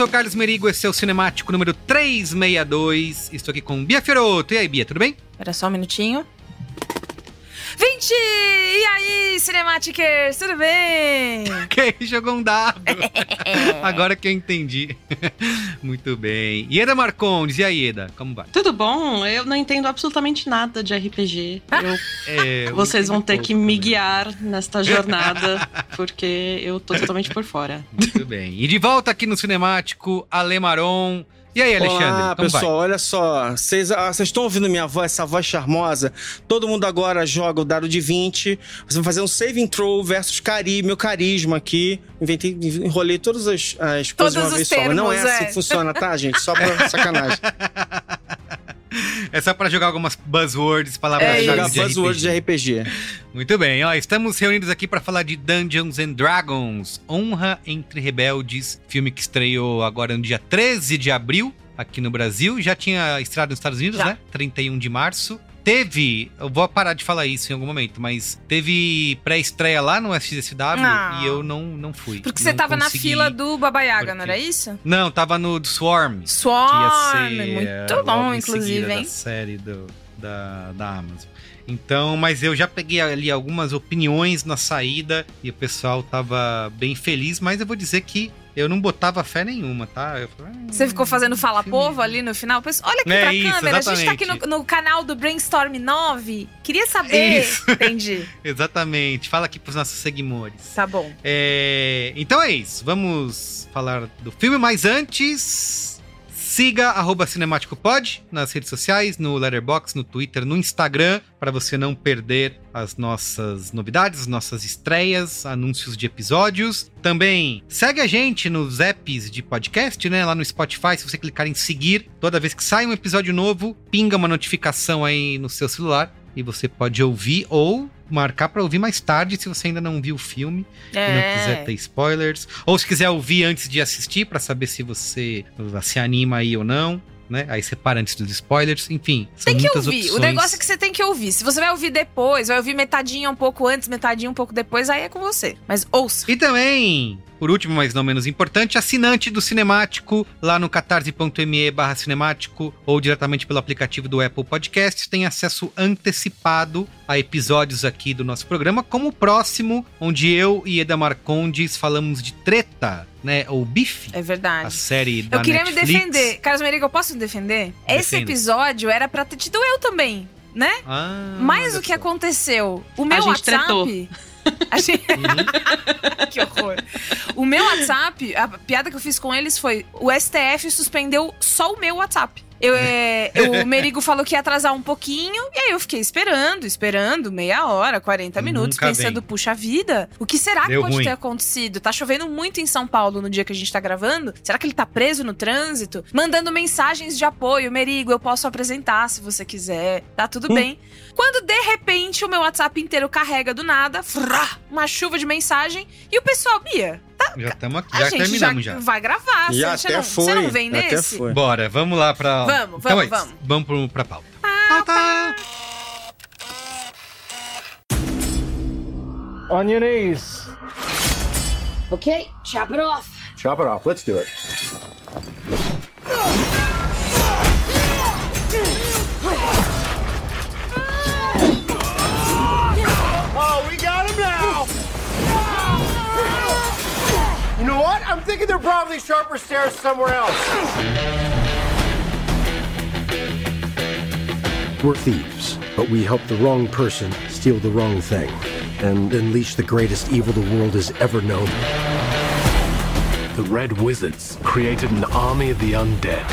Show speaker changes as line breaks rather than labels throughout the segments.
sou Carlos Merigo, esse é o Cinemático número 362. Estou aqui com Bia Fioroto. E aí, Bia, tudo bem?
Espera só um minutinho. 20! E aí, Cinematicers, tudo bem?
Quem jogou um dado? Agora que eu entendi. Muito bem. Ieda Marcondes, e aí, Ieda, como vai?
Tudo bom? Eu não entendo absolutamente nada de RPG. Eu-
É, eu
vocês vão ter que me guiar nesta jornada, porque eu tô totalmente por fora.
Muito bem. E de volta aqui no Cinemático, Ale Maron. E aí, Alexandre?
Olá, pessoal,
vai?
olha só. Vocês ah, vocês estão ouvindo minha voz, essa voz charmosa? Todo mundo agora joga o dado de 20. Você vai fazer um saving throw versus cari, meu carisma aqui. Inventei, enrolei todas as, as coisas
Todos
de uma
os
vez só. Mas não é
termos,
assim
é.
que funciona, tá, gente? Só pra sacanagem.
É só pra jogar algumas buzzwords, palavras
É
Jogar
de
buzzword
RPG.
de RPG.
Muito bem, ó, estamos reunidos aqui para falar de Dungeons and Dragons, Honra entre Rebeldes, filme que estreou agora no dia 13 de abril aqui no Brasil, já tinha estreado nos Estados Unidos,
Já.
né? 31 de março. Teve, eu vou parar de falar isso em algum momento, mas teve pré-estreia lá no SXSW
Ah.
e eu não, não fui.
Porque você
Não
tava na
consegui.
fila do Baba Yaga, não era isso?
Não, tava no Swarm.
Swarm,
é,
muito
logo
bom, inclusive, hein?
Da série do, da, da Amazon. Então, mas eu já peguei ali algumas opiniões na saída e o pessoal tava bem feliz, mas eu vou dizer que eu não botava fé nenhuma, tá? Falei, "Ah,
Você ficou fazendo fala povo ali no final? Pessoal, Olha aqui
É
pra
isso,
câmera, a gente tá aqui
exatamente.
no, no canal do Brainstorm 9. Queria saber.
Isso.
Entendi.
Exatamente. Fala aqui pros nossos seguidores.
Tá bom.
É, então é isso. Vamos falar do filme, mas antes. Siga arroba cinemáticopod nas redes sociais, no Letterboxd, no Twitter, no Instagram, para você não perder as nossas novidades, as nossas estreias, anúncios de episódios. Também segue a gente nos apps de podcast, né? Lá no Spotify, se você clicar em seguir, toda vez que sai um episódio novo, pinga uma notificação aí no seu celular e você pode ouvir ou marcar para ouvir mais tarde se você ainda não viu o filme e não quiser ter spoilers. Ou se quiser ouvir antes de assistir para saber se você se anima aí ou não. né? Aí separa antes dos spoilers, enfim.
Tem que ouvir.
opções.
O negócio é que você tem que ouvir. Se você vai ouvir depois, vai ouvir metadinha um pouco antes, metadinha um pouco depois, aí é com você. Mas ouça.
E também, por último, mas não menos importante, assinante do Cinemático, lá no catarse.me barra cinemático ou diretamente pelo aplicativo do Apple Podcasts, tem acesso antecipado a episódios aqui do nosso programa, como o próximo, onde eu e Eda Marcondes falamos de treta, né? Ou bife,
É
a
verdade.
série da
Eu queria
Netflix.
me defender. Carlos Merigo, eu posso me defender? Esse
Defenda.
episódio era pra ter tido eu também, né?
Ah,
Mas o que aconteceu? O meu
gente
WhatsApp.
tretou.
Gente-
Uhum.
que horror. O meu WhatsApp, a piada que eu fiz com eles foi: o STF suspendeu só o meu WhatsApp. Eu, é, eu- o Merigo falou que ia atrasar um pouquinho, e aí eu fiquei esperando, esperando, meia hora, 40 minutos,
Nunca
pensando,
vem.
puxa vida, o que será
Deu
que pode
ruim.
ter acontecido? Tá chovendo muito em São Paulo no dia que a gente tá gravando? Será que ele tá preso no trânsito? Mandando mensagens de apoio, Merigo, eu posso apresentar se você quiser, tá tudo bem. Quando de repente o meu WhatsApp inteiro carrega do nada, frá, uma chuva de mensagem, e o pessoal, Bia,
Já estamos aqui,
a
já
gente
terminamos
já,
já.
vai gravar.
Já
você,
até
não,
foi.
você não vem
até
nesse?
foi.
Bora, vamos lá pra.
Vamos,
então
vamos,
é isso.
vamos.
Vamos pro, pra pauta. Pauta!
On your knees.
Okay, chop it off.
Chop it off. Let's do it. I'm thinking there are probably sharper stairs somewhere else.
We're thieves, but we help the wrong person steal the wrong thing and unleash the greatest evil the world has ever known.
The Red Wizards created an army of the undead.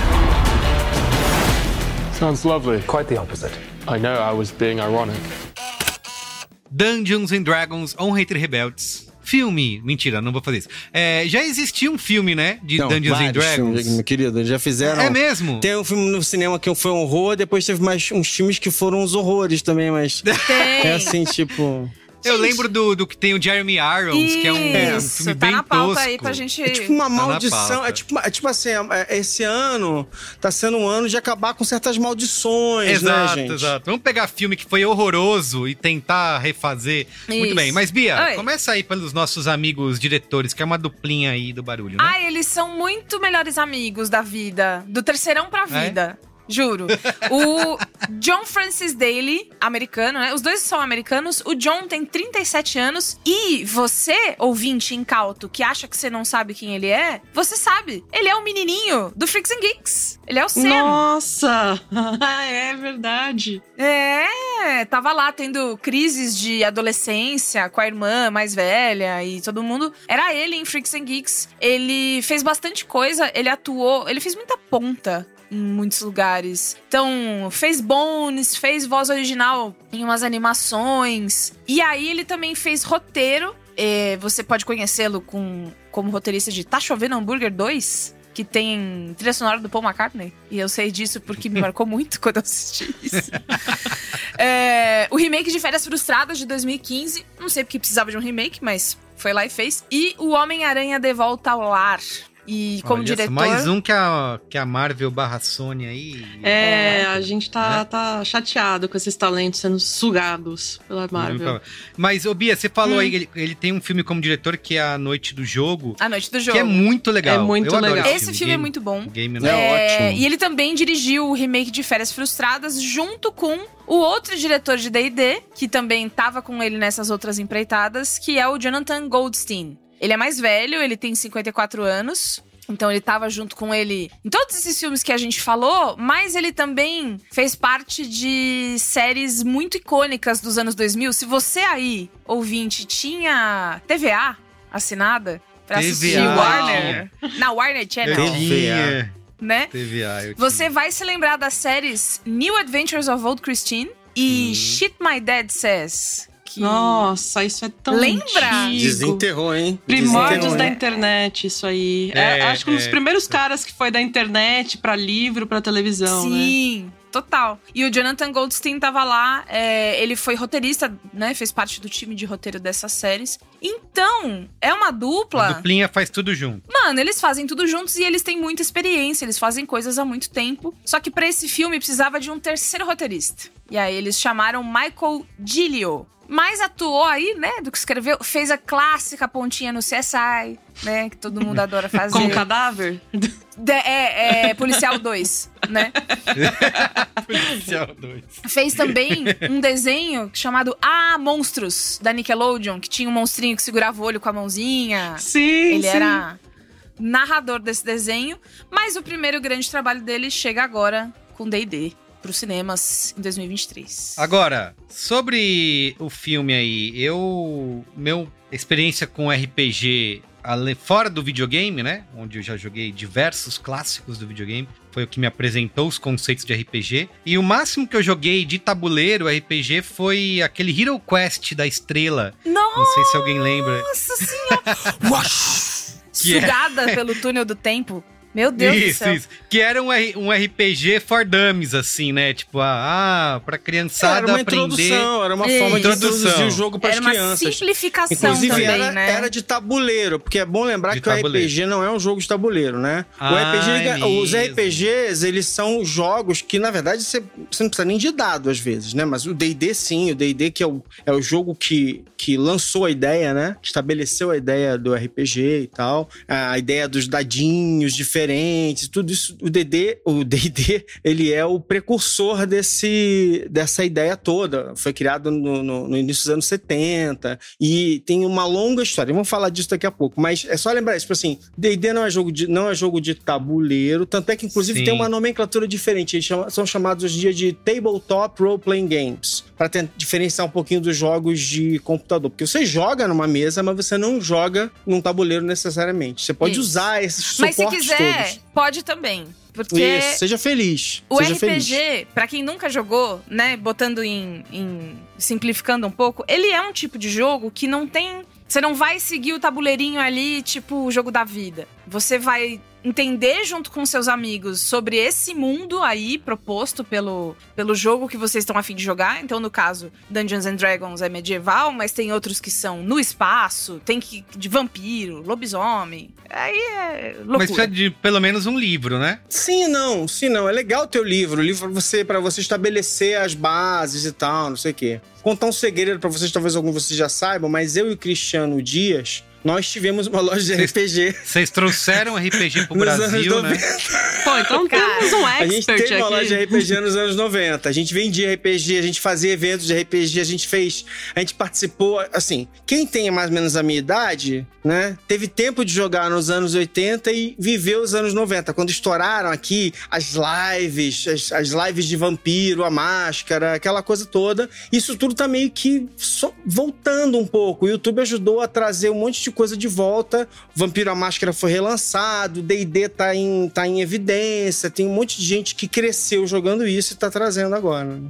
Sounds lovely.
Quite the opposite.
I know I was being ironic.
Dungeons and Dragons, Honra entre Rebeldes. Filme. Mentira, não vou fazer isso. É, já existia um filme, né? De
Não,
Dungeons and Dragons.
filmes, meu querido, já fizeram.
É mesmo?
Tem um filme no cinema que foi um horror, depois teve mais uns filmes que foram uns horrores também, mas.
Tem.
É assim, tipo.
Eu lembro do, do que tem o Jeremy Irons, que é um
Isso,
filme
tá
bem
na pauta
tosco.
aí pra gente...
É tipo uma
Tá
maldição.
pauta.
É tipo, é tipo assim, é- esse ano tá sendo um ano de acabar com certas maldições,
Exato,
né, gente?
exato. Vamos pegar filme que foi horroroso e tentar refazer. Muito
Isso.
bem. Mas, Bia,
Oi.
começa aí pelos nossos amigos diretores, que é uma duplinha aí do barulho, né?
Ai, eles são muito melhores amigos da vida. Do terceirão pra
É?
vida. Juro. O John Francis Daly, americano, né? Os dois são americanos. O John tem 37 anos. E você, ouvinte incauto, que acha que você não sabe quem ele é, você sabe. Ele é o menininho do Freaks and Geeks. Ele é o Sam.
Nossa! é verdade.
É, tava lá tendo crises de adolescência com a irmã mais velha e todo mundo. Era ele em Freaks and Geeks. Ele fez bastante coisa, ele atuou, ele fez muita ponta em muitos lugares. Então, fez Bones, fez voz original em umas animações. E aí ele também fez roteiro. É, você pode conhecê-lo com, como roteirista de Tá Chovendo Hambúrguer 2 que tem trilha sonora do Paul McCartney. E eu sei disso porque me marcou muito quando eu assisti isso. É, o remake de Férias Frustradas de 2015. Não sei porque precisava de um remake, mas foi lá e fez. E O Homem-Aranha de Volta ao Lar. E como
Olha
diretor.
Mais um que a, que a Marvel barra Sony aí.
É, a gente tá,
Né?
tá chateado com esses talentos sendo sugados pela Marvel.
Mas, ô Bia, você falou
Hum.
aí que ele, ele tem um filme como diretor que é A Noite do Jogo.
A Noite do Jogo.
Que é muito legal.
É muito
Eu adoro
legal.
Esse filme é
Game-
muito bom.
Game,
É
né?
ótimo.
E ele também dirigiu o remake de Férias Frustradas junto com o outro diretor de D&D, que também tava com ele nessas outras empreitadas, que é o Jonathan Goldstein. Ele é mais velho, ele tem 54 anos. Então ele tava junto com ele em todos esses filmes que a gente falou, mas ele também fez parte de séries muito icônicas dos anos 2000. Se você aí, ouvinte, tinha TVA assinada pra assistir
TVA.
Warner, na Warner Channel,
tinha
né?
TVA.
Você vai se lembrar das séries New Adventures of Old Christine e Shit My Dad Says. Que...
Nossa, isso é tão
Lembra?
antigo.
Desenterrou, hein?
Primórdios
Desenterrou,
da
hein?
internet, isso aí. É,
É,
acho que um dos
é.
primeiros caras que foi da internet pra livro, pra televisão, né?
Sim. Total. E o Jonathan Goldstein tava lá, é, ele foi roteirista, né? Fez parte do time de roteiro dessas séries. Então, é uma dupla.
A duplinha faz tudo junto.
Mano, eles fazem tudo juntos e eles têm muita experiência, eles fazem coisas há muito tempo. Só que pra esse filme precisava de um terceiro roteirista. E aí eles chamaram Michael Gilio. Mas atuou aí, né, do que escreveu, fez a clássica pontinha no CSI, né, que todo mundo adora fazer.
Com cadáver?
De- é, é, Policial 2, né?
Policial 2.
Fez também um desenho chamado Ah, Monstros, da Nickelodeon, que tinha um monstrinho que segurava o olho com a mãozinha.
Sim,
Ele
sim.
era narrador desse desenho, mas o primeiro grande trabalho dele chega agora com D&D para os cinemas em 2023.
Agora, sobre o filme aí, eu. Meu experiência com RPG fora do videogame, né? Onde eu já joguei diversos clássicos do videogame. Foi o que me apresentou os conceitos de RPG. E o máximo que eu joguei de tabuleiro RPG foi aquele Hero Quest da Estrela.
Nossa!
Não sei se alguém lembra.
senhora!
Que é-
Sugada pelo túnel do tempo. Meu Deus do
isso,
céu.
isso. Que era um, um RPG for dummies, assim, né? Tipo, ah, ah pra criançada
Era uma
aprender.
introdução, era uma
Isso.
forma de introduzir
Introdução.
o jogo para as
Era uma
crianças.
simplificação
Inclusive,
também,
era,
né?
era de tabuleiro, porque é bom lembrar
De
que
tabuleiro.
o RPG não é um jogo de tabuleiro, né? o
Ah,
RPG, ele-
é
os. RPGs, eles são jogos que, na verdade, você, você não precisa nem de dado às vezes, né? Mas o D&D, sim, o D&D que é o, é o jogo que, que lançou a ideia, né? Estabeleceu a ideia do RPG e tal, a ideia dos dadinhos diferentes, tudo isso. O D&D, o D&D, ele é o precursor desse, dessa ideia toda. Foi criado no, no- no início dos anos 70 e tem uma longa história. Vamos falar disso daqui a pouco, mas é só lembrar isso, tipo assim, D&D não é jogo de não é jogo de tabuleiro, tanto é que inclusive
Sim.
tem uma nomenclatura diferente. Eles chamam- são chamados hoje em dia de tabletop role playing games, para diferenciar um pouquinho dos jogos de computador, porque você joga numa mesa, mas você não joga num tabuleiro necessariamente. Você pode
Isso.
usar esses
Mas
suportes
se quiser,
todos.
pode também. Porque
Isso, seja feliz.
o
seja
RPG, pra quem nunca jogou, né, botando em, em- simplificando um pouco, ele é um tipo de jogo que não tem, você não vai seguir o tabuleirinho ali, tipo o jogo da vida. Você vai entender junto com seus amigos sobre esse mundo aí proposto pelo, pelo jogo que vocês estão a fim de jogar. Então, no caso, Dungeons and Dragons é medieval, mas tem outros que são no espaço, tem que de vampiro, lobisomem. Aí é loucura.
Mas precisa de pelo menos um livro, né?
Sim, não, sim, não. É legal o teu livro. O livro pra você, para você estabelecer as bases e tal, não sei o quê. Contar um segredo pra vocês, talvez alguns de vocês já saibam, mas eu e o Cristiano Dias, nós tivemos uma loja de RPG.
Vocês trouxeram RPG pro
Nos anos
Brasil, né?
90.
Pô, então temos um
A gente
expert
teve uma loja de
aqui.
RPG nos anos 90. A gente vendia RPG, a gente fazia eventos de RPG, a gente fez. A gente participou. Assim, quem tem mais ou menos a minha idade, né? Teve tempo de jogar nos anos 80 e viveu os anos 90. Quando estouraram aqui as lives, as, as lives de vampiro, a máscara, aquela coisa toda. Isso tudo tá meio que só voltando um pouco. O YouTube ajudou a trazer um monte de coisa de volta. Vampiro a Máscara foi relançado, D&D tá em, tá em evidência, tem um monte de gente que cresceu jogando isso e tá trazendo agora.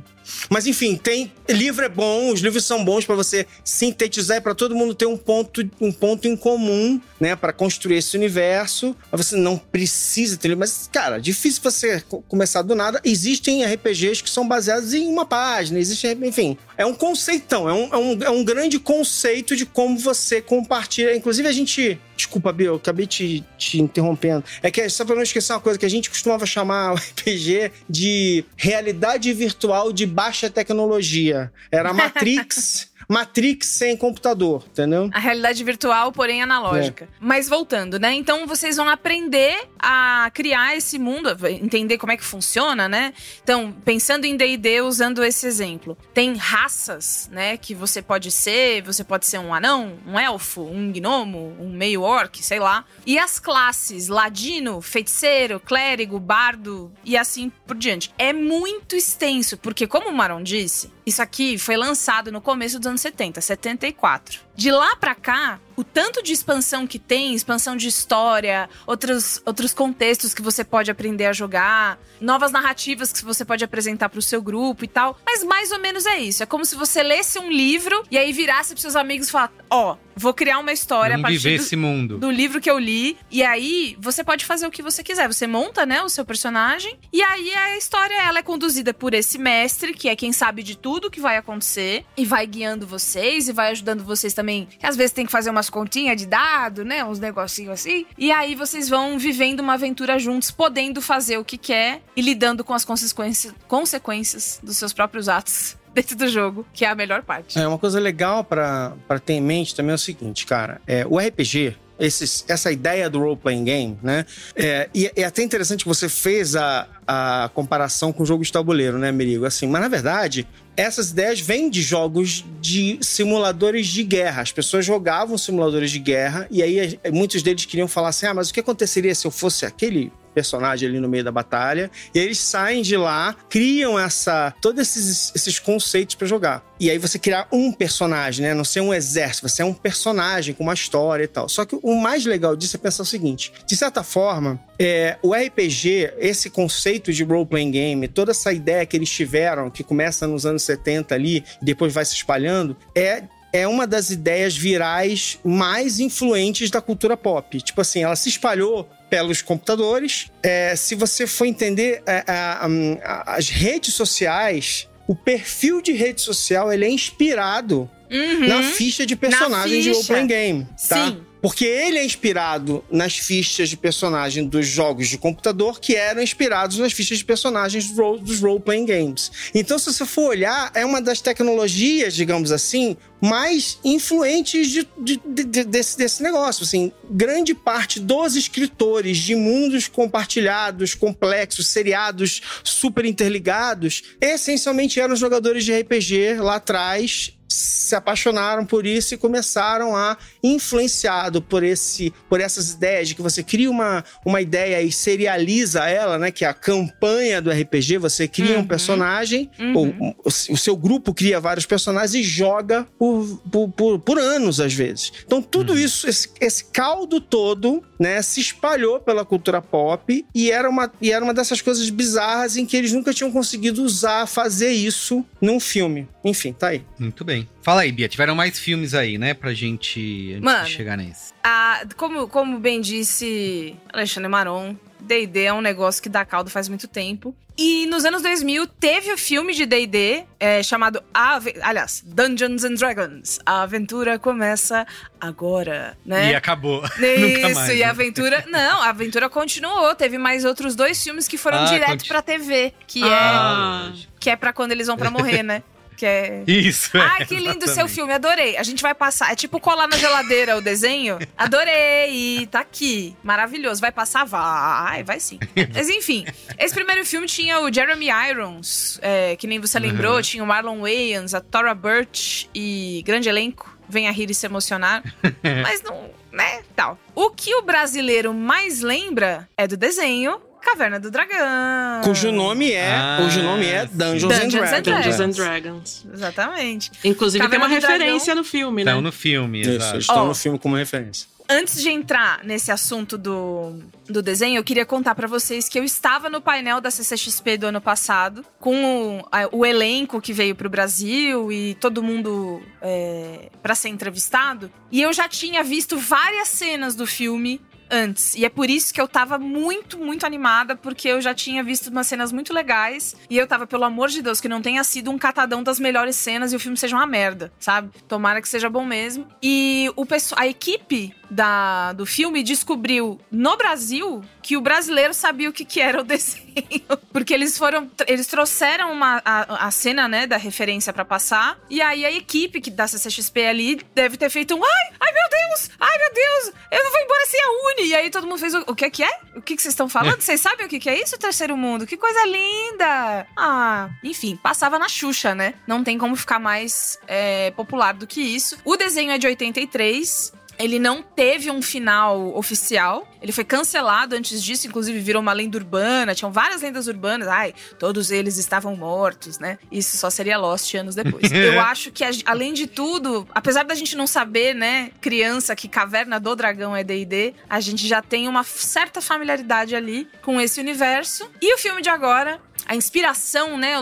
Mas enfim, tem livro é bom, os livros são bons pra você sintetizar e para todo mundo ter um ponto, um ponto em comum, né, Pra construir esse universo. Você não precisa ter, mas cara, difícil você co- começar do nada. Existem RPGs que são baseados em uma página, existe, enfim, é um conceitão, é um, é um, é um grande conceito de como você compartilha. Inclusive a gente Desculpa, Bill, eu acabei te, te interrompendo. É que, só pra não esquecer uma coisa, que a gente costumava chamar o RPG de realidade virtual de baixa tecnologia. Era Matrix, Matrix sem computador, entendeu?
A realidade virtual, porém analógica. Mas voltando, né? Então vocês vão aprender a criar esse mundo, entender como é que funciona, né? Então, pensando em D&D, usando esse exemplo. Tem raças, né? Que você pode ser, você pode ser um anão, um elfo, um gnomo, um meio orc, sei lá. E as classes, ladino, feiticeiro, clérigo, bardo e assim por diante. É muito extenso, porque como o Maron disse, isso aqui foi lançado no começo dos anos 70, 74. De lá pra cá, o tanto de expansão que tem, expansão de história, outros, outros contextos que você pode aprender a jogar, novas narrativas que você pode apresentar pro seu grupo e tal. Mas mais ou menos é isso. É como se você lesse um livro e aí virasse pros seus amigos e falasse: Ó, vou criar uma história a
Vamos
partir
viver
do,
esse mundo.
do livro que eu li. E aí, você pode fazer o que você quiser. Você monta, né, o seu personagem. E aí, a história, ela é conduzida por esse mestre, que é quem sabe de tudo que vai acontecer. E vai guiando vocês, e vai ajudando vocês também. Que às vezes tem que fazer umas continhas de dado, né, uns negocinhos assim. E aí, vocês vão vivendo uma aventura juntos, podendo fazer o que quer. E lidando com as consequências, consequências dos seus próprios atos. Dentro do jogo, que é a melhor parte.
É, uma coisa legal pra ter em mente também é o seguinte, cara. É, o RPG, esses, essa ideia do role-playing game, né? É, e é até interessante que você fez a, a comparação com o jogo de tabuleiro, né, Merigo? Assim, mas na verdade, essas ideias vêm de jogos de simuladores de guerra. As pessoas jogavam simuladores de guerra e aí eh, muitos deles queriam falar assim: ah, mas o que aconteceria se eu fosse aquele personagem ali no meio da batalha? E eles saem de lá, criam essa todos esses, esses conceitos pra jogar. E aí você criar um personagem, né? Não ser um exército, você é um personagem com uma história e tal. Só que o mais legal disso é pensar o seguinte: de certa forma, é, o RPG, esse conceito de role-playing game, toda essa ideia que eles tiveram, que começa nos anos 70 ali e depois vai se espalhando, é é uma das ideias virais mais influentes da cultura pop. Tipo assim, ela se espalhou pelos computadores. É, se você for entender é, a- a- as redes sociais, o perfil de rede social ele é inspirado
Uhum.
na ficha de personagem de
ficha.
role-playing game, tá?
Sim.
Porque ele é inspirado nas fichas de personagem dos jogos de computador que eram inspirados nas fichas de personagens dos role-playing games. Então, se você for olhar, é uma das tecnologias, digamos assim, mais influentes de- de- de- desse, desse negócio. Assim, grande parte dos escritores de mundos compartilhados, complexos, seriados, super interligados, essencialmente eram jogadores de RPG lá atrás se apaixonaram por isso e começaram a, influenciado por esse por essas ideias de que você cria uma, uma ideia e serializa ela, né? Que é a campanha do RPG, você cria um personagem, ou o, o seu grupo cria vários personagens e joga por, por, por, por anos, às vezes. Então, tudo isso, esse, esse caldo todo, né, se espalhou pela cultura pop e era, uma, e era uma dessas coisas bizarras em que eles nunca tinham conseguido usar, fazer isso num filme. Enfim, tá aí.
Muito bem. Fala aí, Bia. Tiveram mais filmes aí, né? Pra gente
Mano.
de chegar nesse.
Ah, como, como bem disse Alexandre Maron, D&D é um negócio que dá caldo faz muito tempo. E nos anos 2000 teve o filme de D&D é, chamado, Ave- aliás, Dungeons and Dragons. A aventura começa agora, né?
E acabou.
Isso,
mais,
e
né?
a aventura. Não, a aventura continuou. Teve mais outros dois filmes que foram
Ah,
direto
conti-
pra TV. Que
Ah.
é. Que é pra quando eles vão pra morrer, né? Que é.
Isso. é,
Ai, que lindo seu
exatamente.
filme, adorei. A gente vai passar. É tipo colar na geladeira o desenho. Adorei, tá aqui. Maravilhoso. Vai passar? Vai, vai sim. Mas enfim, esse primeiro filme tinha o Jeremy Irons, é, que nem você lembrou,
Uhum.
tinha o Marlon Wayans, a Tora Birch e grande elenco. Vem a rir e se emocionar. Mas não, né, tal. O que o brasileiro mais lembra é do desenho Caverna do Dragão.
Cujo nome é,
Ah,
cujo nome é Dungeons,
Dungeons
and Dragons.
Dungeons and
Dragons. Exatamente.
Inclusive tem
Caverna
uma
do Dragão.
referência no filme, né?
Estão no filme,
Isso,
exato.
eles estão
Ó.
no filme como referência.
Antes de entrar nesse assunto do, do desenho, eu queria contar pra vocês que eu estava no painel da CCXP do ano passado, com o, o elenco que veio pro Brasil e todo mundo é, para ser entrevistado. E eu já tinha visto várias cenas do filme antes. E é por isso que eu tava muito, muito animada, porque eu já tinha visto umas cenas muito legais. E eu tava, pelo amor de Deus, que não tenha sido um catadão das melhores cenas e o filme seja uma merda, sabe? Tomara que seja bom mesmo. E o pesso- a equipe da, do filme descobriu no Brasil que o brasileiro sabia o que, que era o desenho. Porque eles foram. Eles trouxeram uma, a, a cena, né, da referência pra passar. E aí a equipe que, da CCXP ali deve ter feito um. Ai, ai meu Deus! Ai meu Deus! Eu não vou embora sem a Uni! E aí todo mundo fez o, o que que é? O que, que vocês estão falando? Vocês sabem o que, que é isso, terceiro mundo? Que coisa linda! Ah, enfim, passava na Xuxa, né? Não tem como ficar mais é, popular do que isso. O desenho é de 83. Ele não teve um final oficial. Ele foi cancelado antes disso, inclusive virou uma lenda urbana. Tinham várias lendas urbanas. Ai, todos eles estavam mortos, né? Isso só seria Lost anos depois. Eu acho que, além de tudo, apesar da gente não saber, né, criança, que Caverna do Dragão é D&D, a gente já tem uma certa familiaridade ali com esse universo. E o filme de agora a inspiração, né?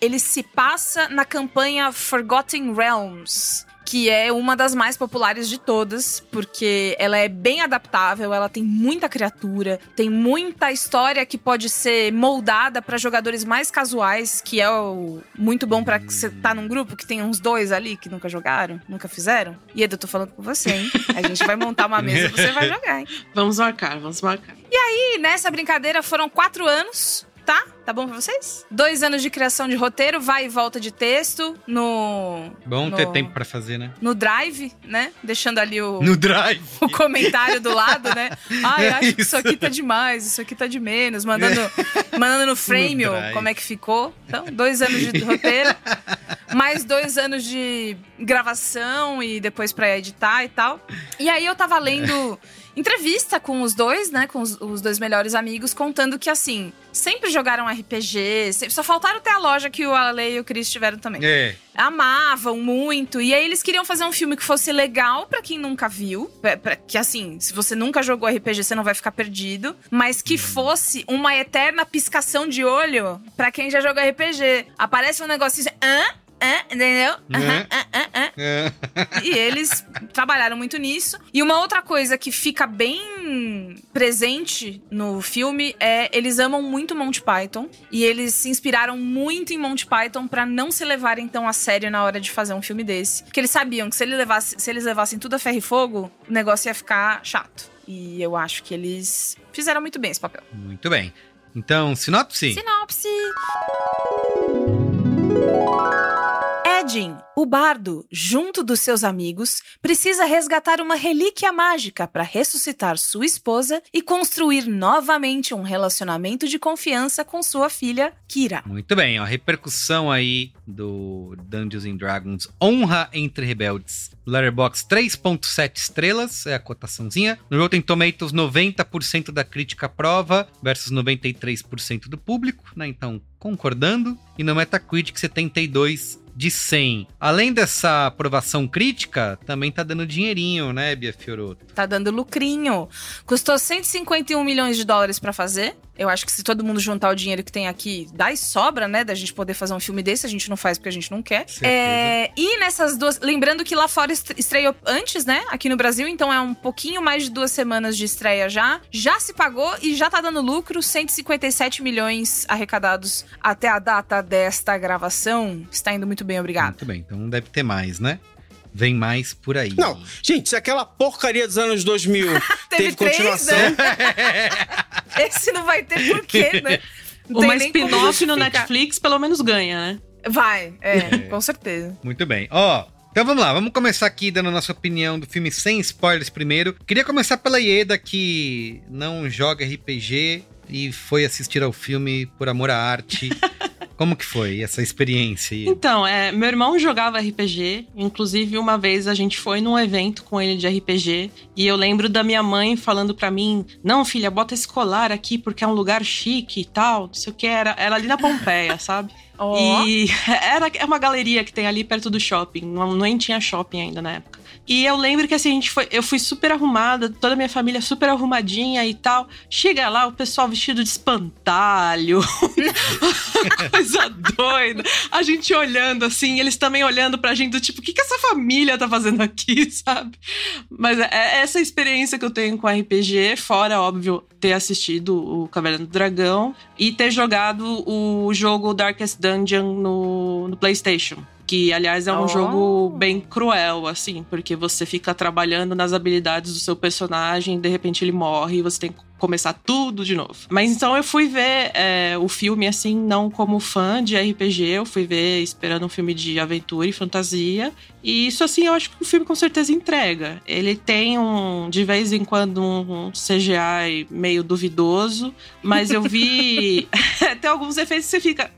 Ele se passa na campanha Forgotten Realms. Que é uma das mais populares de todas, porque ela é bem adaptável, ela tem muita criatura, tem muita história que pode ser moldada para jogadores mais casuais, que é o muito bom para você tá num grupo que tem uns dois ali que nunca jogaram, nunca fizeram. E Edu, eu tô falando com você, hein? A gente vai montar uma mesa e você vai jogar, hein?
Vamos marcar, vamos marcar.
E aí, nessa brincadeira foram quatro anos, tá? Tá bom pra vocês? Dois anos de criação de roteiro, vai e volta de texto no.
Bom
no,
ter tempo pra fazer, né?
No drive, né? Deixando ali o.
No drive.
O comentário do lado, né? Ai, acho isso. que isso aqui tá demais, isso aqui tá de menos. Mandando, mandando no frame no como é que ficou. Então, dois anos de roteiro. mais dois anos de gravação e depois pra editar e tal. E aí eu tava lendo entrevista com os dois, né? Com os, os, dois melhores amigos, contando que, assim, sempre jogaram RPG, só faltaram ter a loja que o Ale e o Chris tiveram também.
É.
Amavam muito. E aí eles queriam fazer um filme que fosse legal para quem nunca viu. Pra, pra, que, assim, se você nunca jogou RPG, você não vai ficar perdido. Mas que fosse uma eterna piscação de olho para quem já jogou RPG. Aparece um negocinho assim, hã? É, entendeu? É. E eles trabalharam muito nisso. E uma outra coisa que fica bem presente no filme é eles amam muito Monty Python e eles se inspiraram muito em Monty Python para não se levarem tão a sério na hora de fazer um filme desse, porque eles sabiam que se, ele levasse, se eles levassem tudo a ferro e fogo, o negócio ia ficar chato. E eu acho que eles fizeram muito bem esse papel.
Muito bem. Então, sinopse?
Sinopse. Bardo, junto dos seus amigos, precisa resgatar uma relíquia mágica para ressuscitar sua esposa e construir novamente um relacionamento de confiança com sua filha, Kira.
Muito bem, a repercussão aí do Dungeons and Dragons Honra entre Rebeldes. Letterbox 3.7 estrelas, é a cotaçãozinha. No Rotten Tomatoes, 90% da crítica prova versus 93% do público, né? Então, concordando. E no Metacritic, 72 de 100. Além dessa aprovação crítica, também tá dando dinheirinho, né, Bia Fioroto?
Tá dando lucrinho. Custou 151 milhões de dólares para fazer. Eu acho que se todo mundo juntar o dinheiro que tem aqui, dá e sobra, né? Da gente poder fazer um filme desse. A gente não faz porque a gente não quer. É, e nessas duas. Lembrando que lá fora estreou antes, né? Aqui no Brasil, então é um pouquinho mais de duas semanas de estreia já. Já se pagou e já tá dando lucro. 157 milhões arrecadados até a data desta gravação. Está indo muito bem, obrigado.
Muito bem, então deve ter mais, né? Vem mais por aí.
Não, gente, se aquela porcaria dos anos 2000 teve, teve continuação. Três,
né? Esse não vai ter porquê, né?
Não Uma spin-off no Netflix pelo menos ganha, né?
Vai, é, é. com certeza.
Muito bem. Ó, então vamos lá, vamos começar aqui dando a nossa opinião do filme sem spoilers primeiro. Queria começar pela Ieda, que não joga RPG e foi assistir ao filme por amor à arte. Como que foi essa experiência?
Então, é, meu irmão jogava RPG, inclusive uma vez a gente foi num evento com ele de RPG e eu lembro da minha mãe falando para mim: "Não, filha, bota esse colar aqui porque é um lugar chique e tal". Não sei o que era, era ali na Pompeia, sabe? Oh. E era é uma galeria que tem ali perto do shopping, não tinha shopping ainda na época. E eu lembro que assim, a gente foi, eu fui super arrumada, toda a minha família super arrumadinha e tal. Chega lá, o pessoal vestido de espantalho. coisa doida. A gente olhando assim, eles também olhando pra gente do tipo, o que, que essa família tá fazendo aqui, sabe? Mas é, é essa experiência que eu tenho com RPG, fora, óbvio, ter assistido o Caverna do Dragão e ter jogado o jogo Darkest Dungeon no, no PlayStation. Que, aliás, é um oh. jogo bem cruel, assim, porque você fica trabalhando nas habilidades do seu personagem, de repente ele morre e você tem que começar tudo de novo. Mas então eu fui ver é, o filme, assim, não como fã de RPG, eu fui ver esperando um filme de aventura e fantasia. E isso, assim, eu acho que o filme com certeza entrega. Ele tem um, de vez em quando, um CGI meio duvidoso, mas eu vi. tem alguns efeitos que você fica.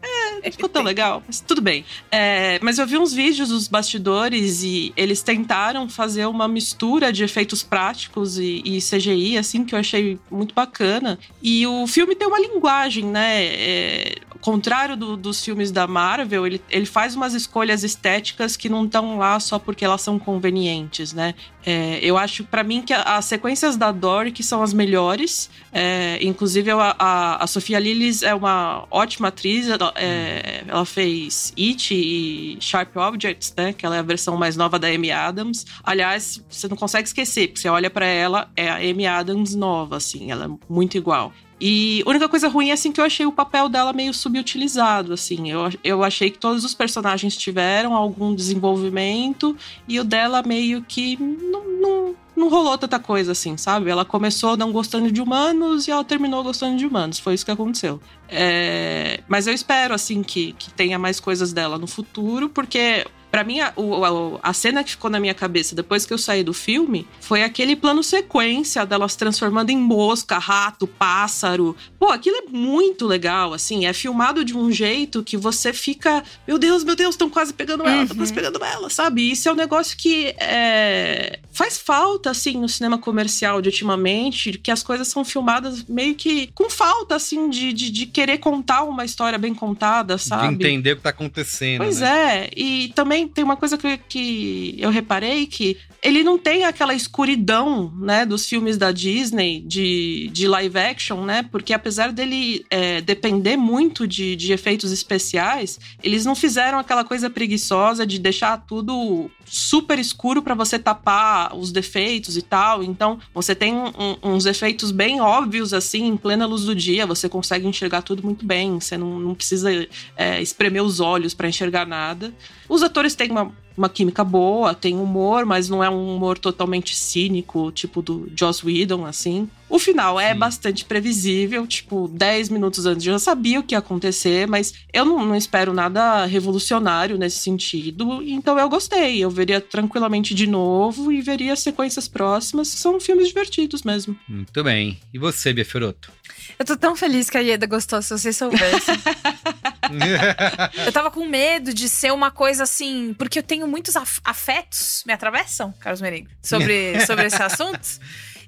É, ficou tão legal, mas tudo bem. É, mas eu vi uns vídeos dos bastidores e eles tentaram fazer uma mistura de efeitos práticos e, e CGI, assim, que eu achei muito bacana. E o filme tem uma linguagem, né? É, contrário do, dos filmes da Marvel, ele, ele faz umas escolhas estéticas que não estão lá só porque elas são convenientes, né? É, eu acho, para mim, que as sequências da Dory que são as melhores. É, inclusive, a, a, a, Sofia Lillis é uma ótima atriz. Ela, é, ela, fez It e Sharp Objects, né? Que ela é a versão mais nova da Amy Adams. Aliás, você não consegue esquecer, porque você olha para ela, é a Amy Adams nova, assim. Ela é muito igual. E a única coisa ruim é assim que eu achei o papel dela meio subutilizado, assim. Eu, eu achei que todos os personagens tiveram algum desenvolvimento e o dela meio que não, não, não rolou tanta coisa assim, sabe? Ela começou não gostando de humanos e ela terminou gostando de humanos. Foi isso que aconteceu. É... Mas eu espero, assim, que, que tenha mais coisas dela no futuro, porque para mim, a, a, a, cena que ficou na minha cabeça depois que eu saí do filme foi aquele plano sequência delas transformando em mosca, rato, pássaro. Pô, aquilo é muito legal, assim. É filmado de um jeito que você fica, meu Deus, meu Deus, estão quase pegando ela, estão quase uhum. pegando ela, sabe? Isso é um negócio que é, faz falta, assim, no cinema comercial de ultimamente, que as coisas são filmadas meio que com falta, assim, de, de, de querer contar uma história bem contada, sabe?
De entender o que tá acontecendo.
Pois
né?
é. E também tem uma coisa que, que eu reparei que ele não tem aquela escuridão, né, dos filmes da Disney de, de live action, né? Porque apesar dele é, depender muito de, de efeitos especiais, eles não fizeram aquela coisa preguiçosa de deixar tudo super escuro para você tapar os defeitos e tal. Então, você tem um, uns efeitos bem óbvios, assim, em plena luz do dia, você consegue enxergar tudo muito bem, você não, não precisa é, espremer os olhos para enxergar nada. Os atores têm uma, uma química boa, tem humor, mas não é um humor totalmente cínico, tipo do Joss Whedon, assim. O final é Sim. bastante previsível, tipo, 10 minutos antes eu já sabia o que ia acontecer, mas eu não, não, espero nada revolucionário nesse sentido, então eu gostei. Eu veria tranquilamente de novo e veria sequências próximas, são filmes divertidos mesmo.
Muito bem. E você, Bia Feroto?
Eu tô tão feliz que a Ieda gostou, se vocês soubessem. eu tava com medo de ser uma coisa assim, porque eu tenho muitos af afetos me atravessam, Carlos Merengue, sobre, sobre esse assunto.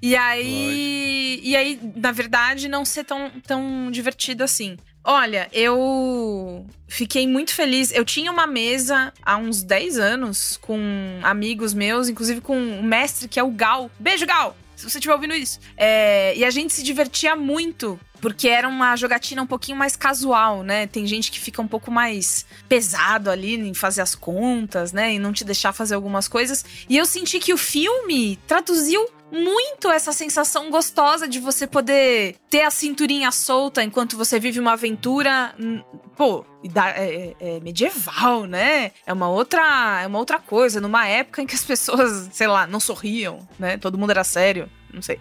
E aí, e aí, na verdade, não ser tão, tão divertido assim. Olha, eu fiquei muito feliz. Eu tinha uma mesa há uns 10 anos com amigos meus, inclusive com o mestre que é o Gal. Beijo, Gal! Se você estiver ouvindo isso. É, e a gente se divertia muito porque era uma jogatina um pouquinho mais casual, né? Tem gente que fica um pouco mais pesado ali em fazer as contas, né? E não te deixar fazer algumas coisas. E eu senti que o filme traduziu muito essa sensação gostosa de você poder ter a cinturinha solta enquanto você vive uma aventura. Pô, é, é, medieval, né? É uma outra, é uma outra coisa, numa época em que as pessoas, sei lá, não sorriam, né? Todo mundo era sério não sei.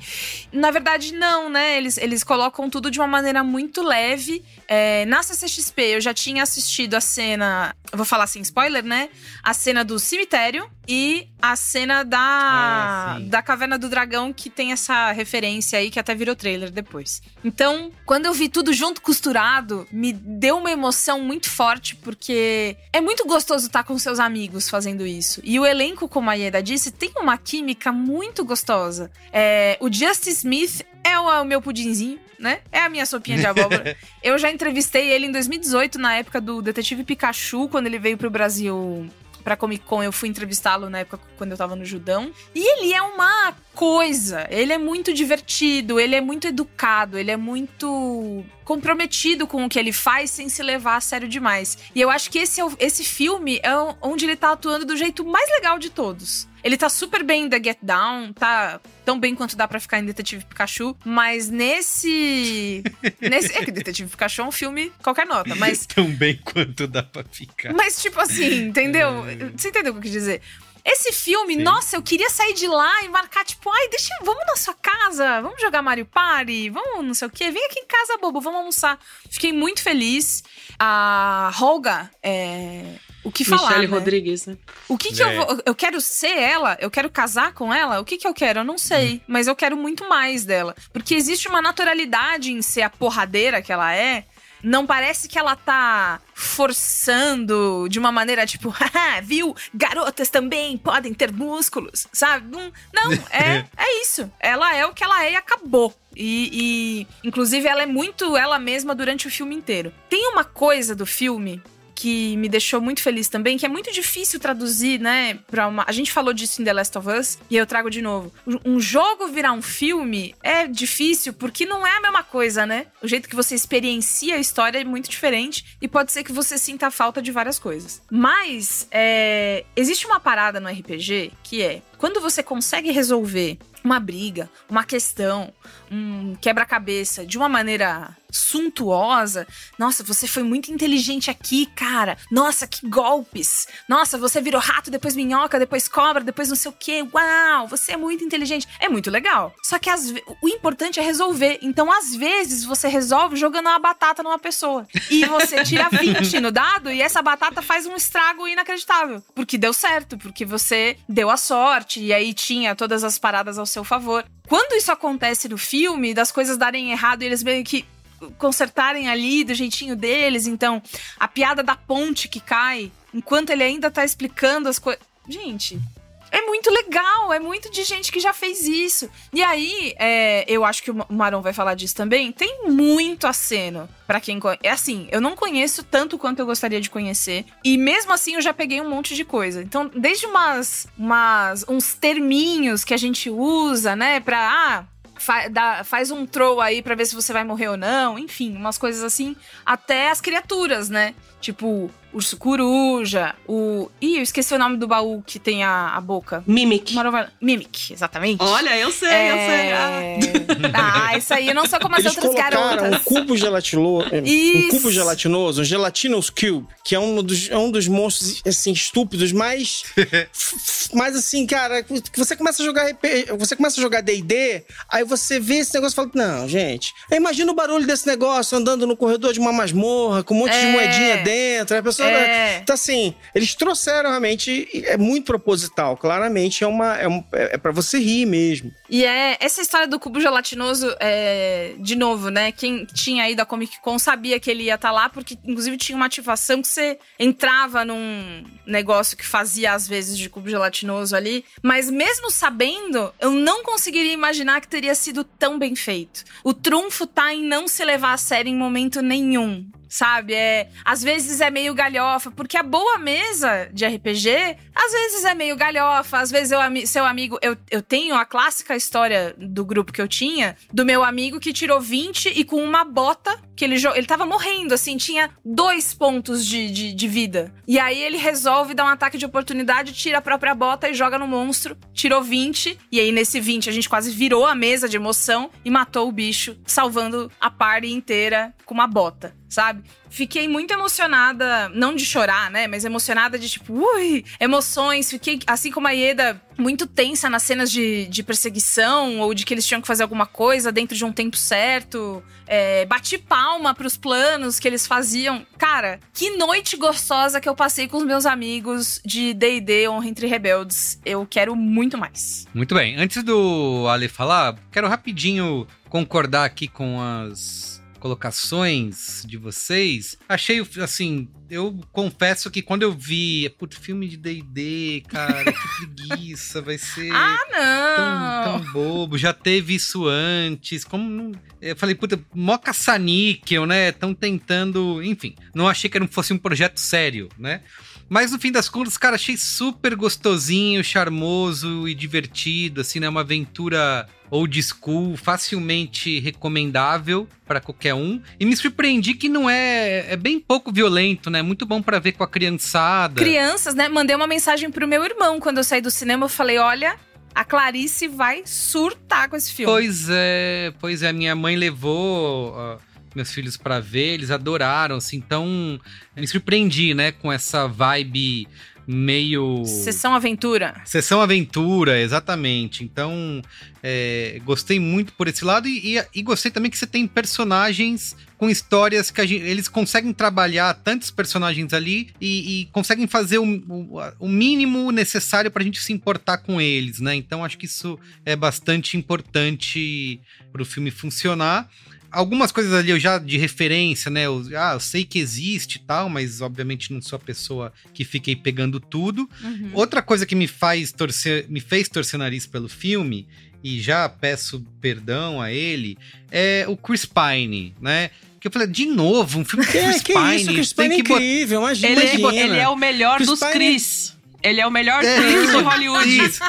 Na verdade, não, né? Eles, eles colocam tudo de uma maneira muito leve. É, na CCXP, eu já tinha assistido a cena. Vou falar assim, spoiler, né? A cena do cemitério e a cena da, ah, da Caverna do Dragão, que tem essa referência aí, que até virou trailer depois. Então, quando eu vi tudo junto, costurado, me deu uma emoção muito forte, porque é muito gostoso estar com seus amigos fazendo isso. E o elenco, como a Ieda disse, tem uma química muito gostosa. É, o Justice Smith é o, é o meu pudinzinho, né? É a minha sopinha de abóbora. eu já entrevistei ele em 2018, na época do Detetive Pikachu, quando ele veio pro Brasil pra Comic Con, eu fui entrevistá-lo na época quando eu tava no Judão. E ele é uma coisa. Ele é muito divertido, ele é muito educado, ele é muito comprometido com o que ele faz sem se levar a sério demais. E eu acho que esse, é esse filme é onde ele tá atuando do jeito mais legal de todos. Ele tá super bem em The Get Down, tá tão bem quanto dá para ficar em Detetive Pikachu, mas nesse. nesse é que Detetive Pikachu é um filme qualquer nota, mas.
tão bem quanto dá pra ficar.
Mas, tipo assim, entendeu? É... Você entendeu o que eu quis dizer? Esse filme, Sim. nossa, eu queria sair de lá e marcar, tipo, ai, deixa, vamos na sua casa, vamos jogar Mario Party, vamos não sei o quê, vem aqui em casa, bobo, vamos almoçar. Fiquei muito feliz. A Holga, é, o que falar,
Michelle
né?
Rodrigues, né?
O que que é. eu vou, eu quero ser ela? Eu quero casar com ela? O que que eu quero? Eu não sei, hum. mas eu quero muito mais dela, porque existe uma naturalidade em ser a porradeira que ela é, não parece que ela tá forçando de uma maneira tipo, haha, viu? Garotas também podem ter músculos, sabe? Não, não é, é isso. Ela é o que ela é e acabou. E, e, inclusive, ela é muito ela mesma durante o filme inteiro. Tem uma coisa do filme que me deixou muito feliz também, que é muito difícil traduzir, né, uma. A gente falou disso em The Last of Us e eu trago de novo. Um jogo virar um filme é difícil porque não é a mesma coisa, né? O jeito que você experiencia a história é muito diferente e pode ser que você sinta falta de várias coisas. Mas é, existe uma parada no RPG que é quando você consegue resolver uma briga, uma questão, um quebra-cabeça de uma maneira suntuosa. Nossa, você foi muito inteligente aqui, cara. Nossa, que golpes. Nossa, você virou rato, depois minhoca, depois cobra, depois não sei o quê. Uau, você é muito inteligente. É muito legal. Só que as, o importante é resolver. Então, às vezes, você resolve jogando uma batata numa pessoa. E você tira 20 no dado e essa batata faz um estrago inacreditável. Porque deu certo, porque você deu a sorte e aí tinha todas as paradas ao seu favor. Quando isso acontece no filme, das coisas darem errado e eles meio que consertarem ali do jeitinho deles. Então, a piada da ponte que cai, enquanto ele ainda tá explicando as coisas. Gente, é muito legal, é muito de gente que já fez isso. E aí, é, eu acho que o Marão vai falar disso também. Tem muito aceno para quem conhece. É assim, eu não conheço tanto quanto eu gostaria de conhecer. E mesmo assim, eu já peguei um monte de coisa. Então, desde umas, umas uns terminhos que a gente usa, né, pra. Ah, fa dá, faz um throw aí para ver se você vai morrer ou não, enfim, umas coisas assim, até as criaturas, né? Tipo, urso coruja, o. Ih, eu esqueci o nome do baú que tem a, a boca.
Mimic.
Mimic, exatamente.
Olha, eu sei, é... eu sei.
Ah. ah, isso aí eu não sou como as
Eles
outras garotas.
Um cubo gelatinoso. Um cubo gelatinoso, um gelatinous cube, que é um dos, é um dos monstros, assim, estúpidos, mais. mais assim, cara, que você começa a jogar você começa a jogar DD, aí você vê esse negócio e fala, não, gente. Imagina o barulho desse negócio andando no corredor de uma masmorra, com um monte é... de moedinha dentro dentro. A pessoa. É. Então, assim, eles trouxeram realmente. É muito proposital. Claramente é uma. É, um, é para você rir mesmo.
E é essa história do cubo gelatinoso, é, de novo, né? Quem tinha ido à Comic Con sabia que ele ia estar tá lá, porque inclusive tinha uma ativação que você entrava num negócio que fazia às vezes de cubo gelatinoso ali. Mas mesmo sabendo, eu não conseguiria imaginar que teria sido tão bem feito. O trunfo tá em não se levar a sério em momento nenhum sabe? É, às vezes é meio galhofa, porque a boa mesa de RPG, às vezes é meio galhofa, às vezes eu, seu amigo, eu, eu tenho a clássica história do grupo que eu tinha, do meu amigo que tirou 20 e com uma bota que ele ele tava morrendo, assim, tinha dois pontos de, de, de, vida. E aí ele resolve dar um ataque de oportunidade, tira a própria bota e joga no monstro. Tirou 20, e aí nesse 20 a gente quase virou a mesa de emoção e matou o bicho, salvando a party inteira com uma bota sabe? Fiquei muito emocionada, não de chorar, né? Mas emocionada de tipo, ui, emoções. Fiquei, assim como a Ieda, muito tensa nas cenas de, de perseguição ou de que eles tinham que fazer alguma coisa dentro de um tempo certo. É, bati palma pros planos que eles faziam. Cara, que noite gostosa que eu passei com os meus amigos de DD Honra Entre Rebeldes. Eu quero muito mais.
Muito bem. Antes do Ale falar, quero rapidinho concordar aqui com as colocações de vocês, achei, assim, eu confesso que quando eu vi, putz, filme de D&D, cara, que preguiça, vai ser
ah,
tão, tão, bobo, já teve isso antes, como não... Eu falei, puta, mó caça-níquel, né, estão tentando, enfim, não achei que não fosse um projeto sério, né, mas no fim das contas, cara, achei super gostosinho, charmoso e divertido, assim, né? Uma aventura old school, facilmente recomendável para qualquer um. E me surpreendi que não é. É bem pouco violento, né? Muito bom para ver com a criançada.
Crianças, né? Mandei uma mensagem pro meu irmão quando eu saí do cinema. Eu falei: olha, a Clarice vai surtar com esse filme.
Pois é, pois é. Minha mãe levou. Uh, meus filhos para ver, eles adoraram, assim, então me surpreendi, né, com essa vibe meio.
Sessão Aventura.
Sessão Aventura, exatamente. Então, é, gostei muito por esse lado e, e, e, gostei também que você tem personagens com histórias que gente, eles conseguem trabalhar tantos personagens ali e, e conseguem fazer o, o, o mínimo necessário para a gente se importar com eles, né? Então, acho que isso é bastante importante para o filme funcionar algumas coisas ali eu já de referência, né? Eu, ah, eu sei que existe e tal, mas obviamente não sou a pessoa que fiquei pegando tudo. Uhum. Outra coisa que me faz torcer, me fez torcer nariz pelo filme, e já peço perdão a ele, é o Chris Pine, né? Que eu falei, de novo, um filme com
É,
Chris
que
Pine.
isso, Chris
tem
Pine é
que
incrível, imagina.
Ele,
imagina.
ele é o melhor
Chris
dos
Pine-
Chris. Ele é o melhor
É,
Chris de Hollywood.
Isso.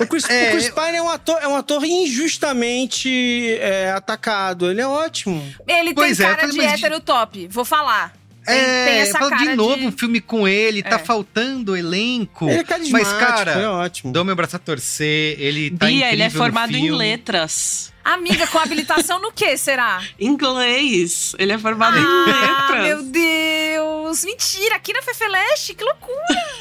O Chris,
É,
o Chris Pine é um ator, é um ator injustamente é, atacado. Ele é ótimo.
Ele
Pois
tem
é,
cara de
mas de-
hétero top, vou falar. Tem,
É,
tem essa
eu falo
cara
de novo um filme com ele, tá
É.
faltando elenco.
Ele é carismático,
Mas, cara,
é ótimo.
dou meu braço a torcer, ele tá
Bia, ele é
incrível
formado em letras.
Amiga, com habilitação no que será?
Inglês. Ele é formado em
Ah,
letras.
meu Deus! Mentira, aqui na Fefeleste, que loucura!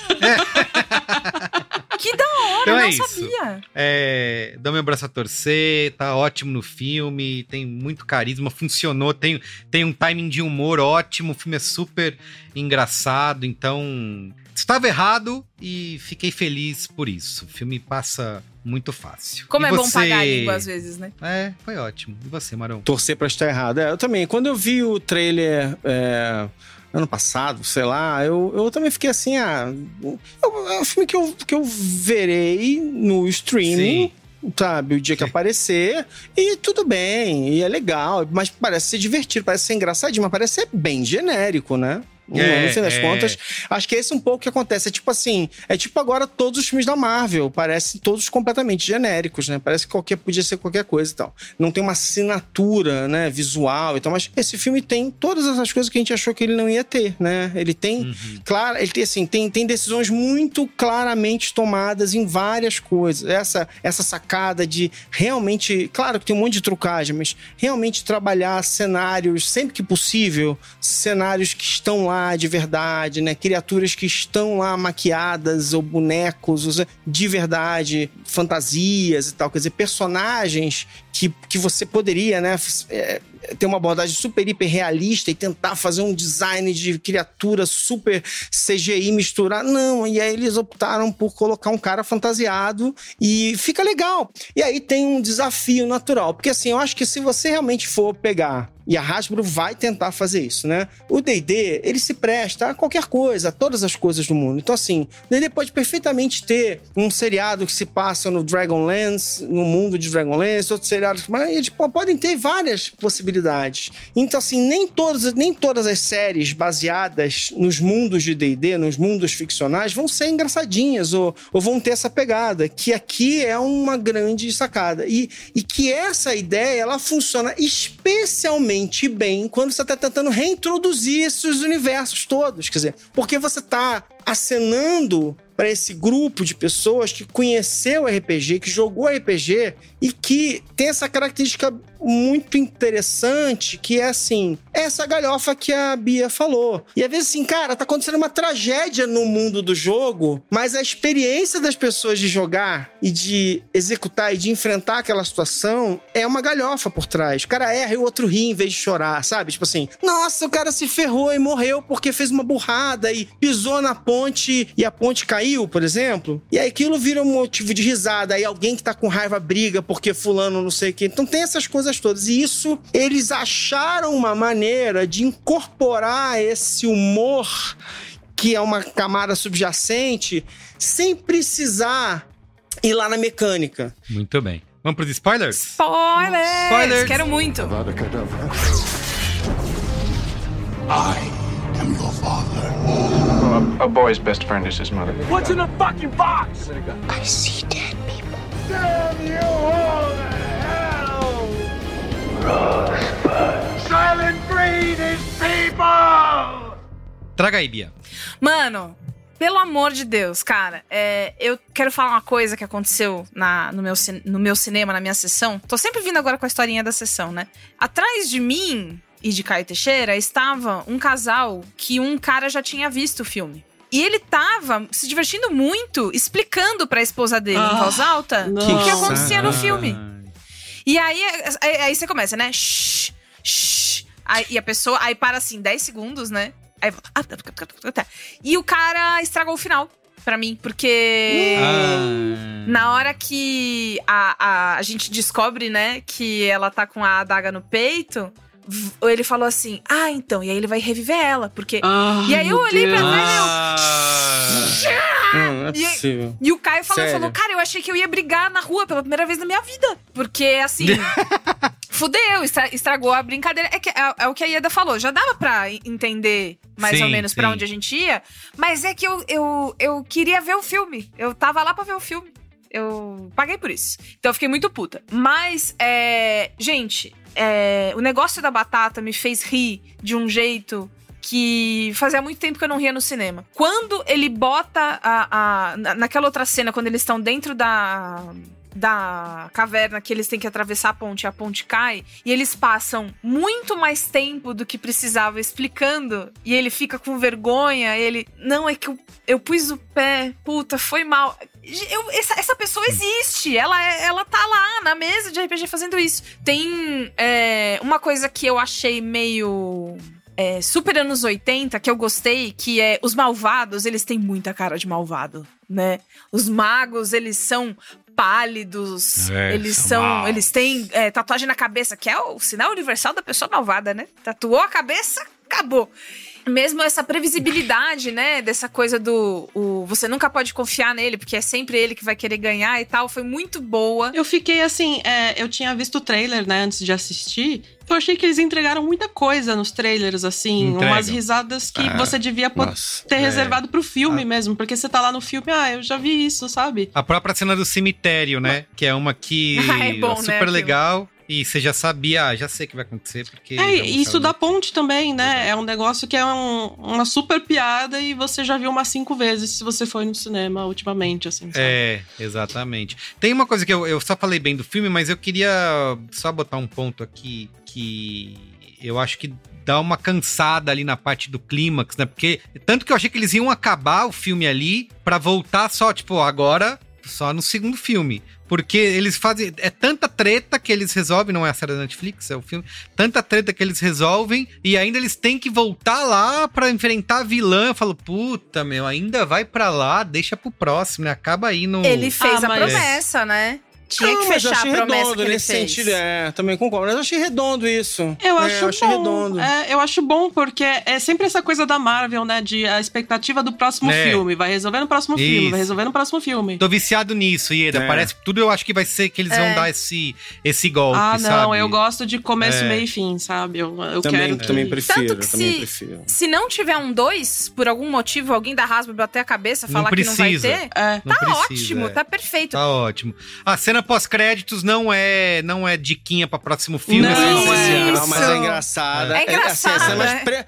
que da hora,
Então
eu
é
não
isso.
sabia.
É, dou meu braço a torcer, tá ótimo no filme, tem muito carisma, funcionou, tem, tem um timing de humor ótimo, o filme é super engraçado, então estava errado e fiquei feliz por isso. O filme passa muito fácil.
Como
E
é bom
você-
pagar a língua às vezes, né?
É, foi ótimo. E você, Marão?
Torcer pra estar errado. É, eu também. Quando eu vi o trailer é, ano passado, sei lá, eu, eu também fiquei assim, ah. É um filme que eu, que eu verei no streaming. Sabe, o dia que aparecer, e tudo bem, e é legal, mas parece ser divertido, parece ser engraçadinho, mas parece ser bem genérico, né?
É,
no fim das
é.
contas, acho que esse é um pouco que acontece. É tipo assim, é tipo agora todos os filmes da Marvel, parecem todos completamente genéricos, né? Parece que qualquer podia ser qualquer coisa e tal. Não tem uma assinatura, né, visual e tal, mas esse filme tem todas essas coisas que a gente achou que ele não ia ter, né? Ele tem, claro, ele tem assim, tem, tem decisões muito claramente tomadas em várias coisas. Essa essa sacada de realmente, claro que tem um monte de trucagem, mas realmente trabalhar cenários sempre que possível, cenários que estão lá de verdade, né? Criaturas que estão lá maquiadas ou bonecos de verdade, fantasias e tal, quer dizer, personagens que, que você poderia, né, é, ter uma abordagem super hiper realista e tentar fazer um design de criatura super CGI misturar. Não, e aí eles optaram por colocar um cara fantasiado e fica legal. E aí tem um desafio natural, porque assim, eu acho que se você realmente for pegar e a Hasbro vai tentar fazer isso, né? O D&D, ele se presta a qualquer coisa, a todas as coisas do mundo. Então, assim, o D&D pode perfeitamente ter um seriado que se passa no Dragonlance, no mundo de Dragonlance, outros seriados, mas eles po- podem ter várias possibilidades. Então, assim, nem todas, nem todas as séries baseadas nos mundos de D&D, nos mundos ficcionais, vão ser engraçadinhas ou, ou vão ter essa pegada, que aqui é uma grande sacada. E, e que essa ideia, ela funciona especialmente bem quando você está tentando reintroduzir esses universos todos. Quer dizer, porque você está acenando para esse grupo de pessoas que conheceu RPG, que jogou RPG e que tem essa característica muito interessante, que é assim, essa galhofa que a Bia falou. E às vezes assim, cara, tá acontecendo uma tragédia no mundo do jogo, mas a experiência das pessoas de jogar e de executar e de enfrentar aquela situação é uma galhofa por trás. O cara erra e o outro ri em vez de chorar, sabe? Tipo assim, nossa, o cara se ferrou e morreu porque fez uma burrada e pisou na ponte e a ponte caiu, por exemplo. E aí aquilo vira um motivo de risada. Aí alguém que tá com raiva briga porque fulano não sei o quê. Então tem essas coisas todas. E isso, eles acharam uma maneira de incorporar esse humor que é uma camada subjacente sem precisar ir lá na mecânica.
Muito bem. Vamos pros spoilers?
Spoilers!
Spoilers.
Quero muito.
I am your father.
a, a boy's best friend is his mother.
What's in the fucking box? I see dead people. Damn you all. Silent breed is people!
Traga aí, Bia.
Mano, pelo amor de Deus, cara, é, eu quero falar uma coisa que aconteceu na, no, meu, no meu cinema, na minha sessão. Tô sempre vindo agora com a historinha da sessão, né? Atrás de mim e de Caio Teixeira estava um casal que um cara já tinha visto o filme. E ele tava se divertindo muito, explicando pra esposa dele em
Ah,
voz alta o que, acontecia no filme. E aí, aí, aí você começa, né? Shh, shh. Aí, e a pessoa, aí para assim, 10 segundos, né? Aí volta. "Ah, tá, tá, tá, tá." E o cara estragou o final pra mim, porque.
Ah.
Na hora que a, a, a gente descobre, né, que ela tá com a adaga no peito, ele falou assim: Ah, então, e aí ele vai reviver ela, porque.
Ah,
e aí eu olhei pra
Deus.
trás e eu.
Não, não é
E-
possível.
E o Caio falou, falou, cara, eu achei que eu ia brigar na rua pela primeira vez na minha vida. Porque, assim, fudeu, estra- estragou a brincadeira. É, que, é, é o que a Ieda falou, já dava pra en- entender mais
Sim,
ou menos pra
sim.
onde a gente ia, mas é que eu, eu, eu queria ver o filme. Eu tava lá pra ver o filme. Eu paguei por isso. Então eu fiquei muito puta. Mas, é, gente, é, o negócio da batata me fez rir de um jeito que fazia muito tempo que eu não ria no cinema. Quando ele bota a, a- na- naquela outra cena, quando eles estão dentro da da caverna que eles têm que atravessar a ponte a ponte cai e eles passam muito mais tempo do que precisava explicando e ele fica com vergonha ele não é que eu, eu pus o pé puta foi mal Eu- essa, essa pessoa existe ela é- ela tá lá na mesa de RPG fazendo isso tem é, uma coisa que eu achei meio é, super anos 80, que eu gostei, que é os malvados, eles têm muita cara de malvado, né? Os magos, eles são pálidos,
É,
eles
são maus.
eles têm é, tatuagem na cabeça, que é o sinal universal da pessoa malvada, né? Tatuou a cabeça, acabou. Mesmo essa previsibilidade, né, dessa coisa do o, você nunca pode confiar nele, porque é sempre ele que vai querer ganhar e tal, foi muito boa.
Eu fiquei assim, é, eu tinha visto o trailer, né, antes de assistir. Eu achei que eles entregaram muita coisa nos trailers, assim,
Entregam.
umas risadas que
Ah,
você devia
nossa,
ter
é.
reservado pro filme mesmo, porque você tá lá no filme, ah, eu já vi isso, sabe?
A própria cena do cemitério, né? Que é uma que
Ah, é bom, né,
super
aquilo.
legal. E você já sabia, ah, já sei o que vai acontecer, porque.
É, e isso da ponte também, né? É um negócio que é um- uma super piada e você já viu umas cinco vezes se você foi no cinema ultimamente, assim. sabe?
É, exatamente. Tem uma coisa que eu, eu só falei bem do filme, mas eu queria só botar um ponto aqui que eu acho que dá uma cansada ali na parte do clímax, né? Porque tanto que eu achei que eles iam acabar o filme ali pra voltar só, tipo, agora só no segundo filme. Porque eles fazem. É tanta treta que eles resolvem, não é a série da Netflix, é o filme. Tanta treta que eles resolvem, e ainda eles têm que voltar lá pra enfrentar a vilã. Eu falo, puta, meu, ainda vai pra lá, deixa pro próximo, né? Acaba aí no.
Ele fez
Ah,
a
mas-
promessa, né? Tinha
Não,
que
eu
fechar a
achei
promessa
redondo
que ele
nesse
fez.
sentido. É, também concordo. Mas eu achei redondo isso.
Eu
É,
acho
achei
bom.
redondo.
É, eu acho bom porque é sempre essa coisa da Marvel, né? De a expectativa do próximo
É.
filme. Vai resolver no próximo filme,
Isso.
vai resolver no próximo filme.
Tô viciado nisso, Ieda.
É.
Parece que tudo eu acho que vai ser que eles vão
É.
dar esse, esse golpe,
ah, não,
sabe?
eu gosto de começo,
É.
meio e fim, sabe? Eu, eu
Também,
quero que...
também prefiro,
Tanto que
também
se,
prefiro.
se não tiver um 2, por algum motivo, alguém da Hasbro bater a cabeça,
Não
falar que não vai ter,
É.
Não
tá
precisa,
ótimo,
é.
tá perfeito.
Tá ótimo. A cena pós-créditos não é, não é diquinha pra próximo filme.
Não,
é só
é.
dizer,
Não, mas é engraçada.
É engraçado,
assim, a cena
né?